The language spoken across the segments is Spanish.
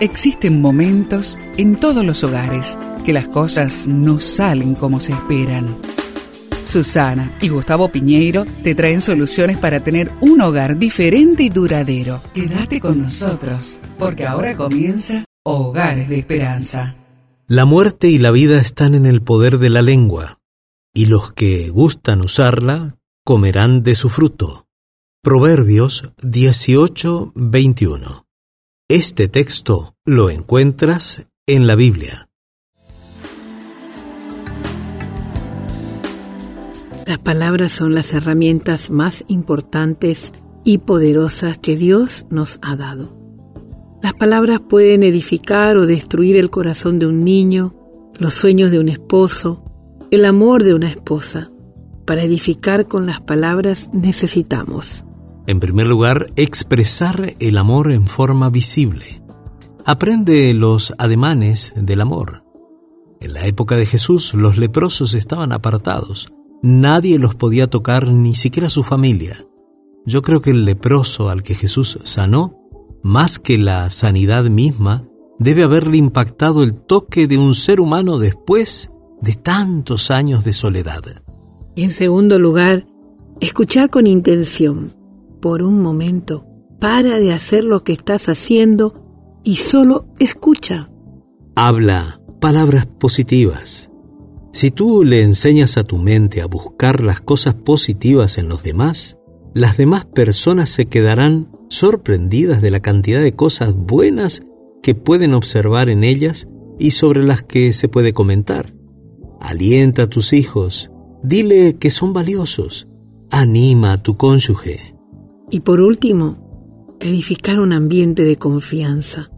Existen momentos en todos los hogares que las cosas no salen como se esperan. Susana y Gustavo Piñeiro te traen soluciones para tener un hogar diferente y duradero. Quédate con nosotros, porque ahora comienza Hogares de Esperanza. La muerte y la vida están en el poder de la lengua, y los que gustan usarla comerán de su fruto. Proverbios 18:21 este texto lo encuentras en la Biblia. Las palabras son las herramientas más importantes y poderosas que Dios nos ha dado. Las palabras pueden edificar o destruir el corazón de un niño, los sueños de un esposo, el amor de una esposa. Para edificar con las palabras necesitamos en primer lugar, expresar el amor en forma visible. Aprende los ademanes del amor. En la época de Jesús los leprosos estaban apartados. Nadie los podía tocar, ni siquiera su familia. Yo creo que el leproso al que Jesús sanó, más que la sanidad misma, debe haberle impactado el toque de un ser humano después de tantos años de soledad. En segundo lugar, escuchar con intención por un momento, para de hacer lo que estás haciendo y solo escucha. Habla palabras positivas. Si tú le enseñas a tu mente a buscar las cosas positivas en los demás, las demás personas se quedarán sorprendidas de la cantidad de cosas buenas que pueden observar en ellas y sobre las que se puede comentar. Alienta a tus hijos, dile que son valiosos, anima a tu cónyuge, y por último, edificar un ambiente de confianza.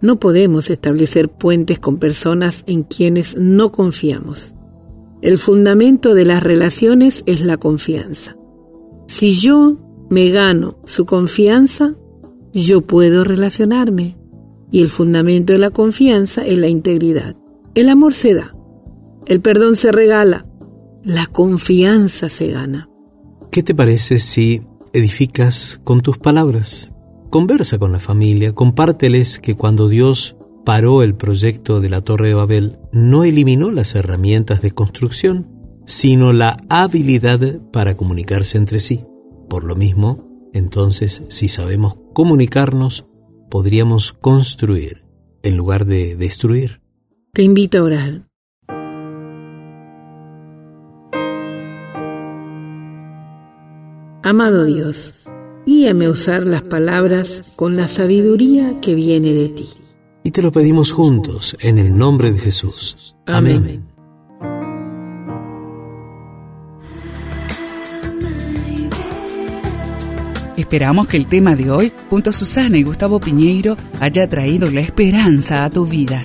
No podemos establecer puentes con personas en quienes no confiamos. El fundamento de las relaciones es la confianza. Si yo me gano su confianza, yo puedo relacionarme. Y el fundamento de la confianza es la integridad. El amor se da, el perdón se regala, la confianza se gana. ¿Qué te parece si edificas con tus palabras. Conversa con la familia, compárteles que cuando Dios paró el proyecto de la Torre de Babel, no eliminó las herramientas de construcción, sino la habilidad para comunicarse entre sí. Por lo mismo, entonces, si sabemos comunicarnos, podríamos construir en lugar de destruir. Te invito a orar. Amado Dios, guíame a usar las palabras con la sabiduría que viene de ti. Y te lo pedimos juntos, en el nombre de Jesús. Amén. Esperamos que el tema de hoy, junto a Susana y Gustavo Piñeiro, haya traído la esperanza a tu vida.